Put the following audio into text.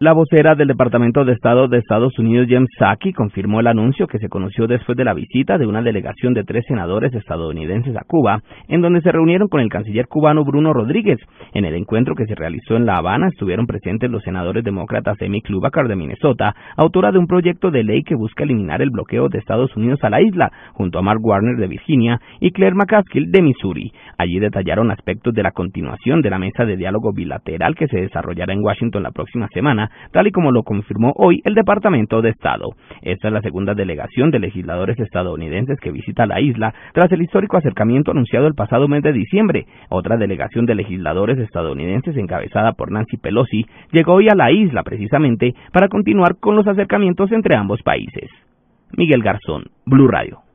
La vocera del Departamento de Estado de Estados Unidos, James Psaki, confirmó el anuncio que se conoció después de la visita de una delegación de tres senadores estadounidenses a Cuba, en donde se reunieron con el canciller cubano Bruno Rodríguez. En el encuentro que se realizó en La Habana estuvieron presentes los senadores demócratas Amy Klobuchar de Minnesota, autora de un proyecto de ley que busca eliminar el bloqueo de Estados Unidos a la isla, junto a Mark Warner de Virginia y Claire McCaskill de Missouri. Allí detallaron aspectos de la continuación de la mesa de diálogo bilateral que se desarrollará en Washington la próxima semana tal y como lo confirmó hoy el Departamento de Estado. Esta es la segunda delegación de legisladores estadounidenses que visita la isla tras el histórico acercamiento anunciado el pasado mes de diciembre. Otra delegación de legisladores estadounidenses encabezada por Nancy Pelosi llegó hoy a la isla precisamente para continuar con los acercamientos entre ambos países. Miguel Garzón, Blue Radio.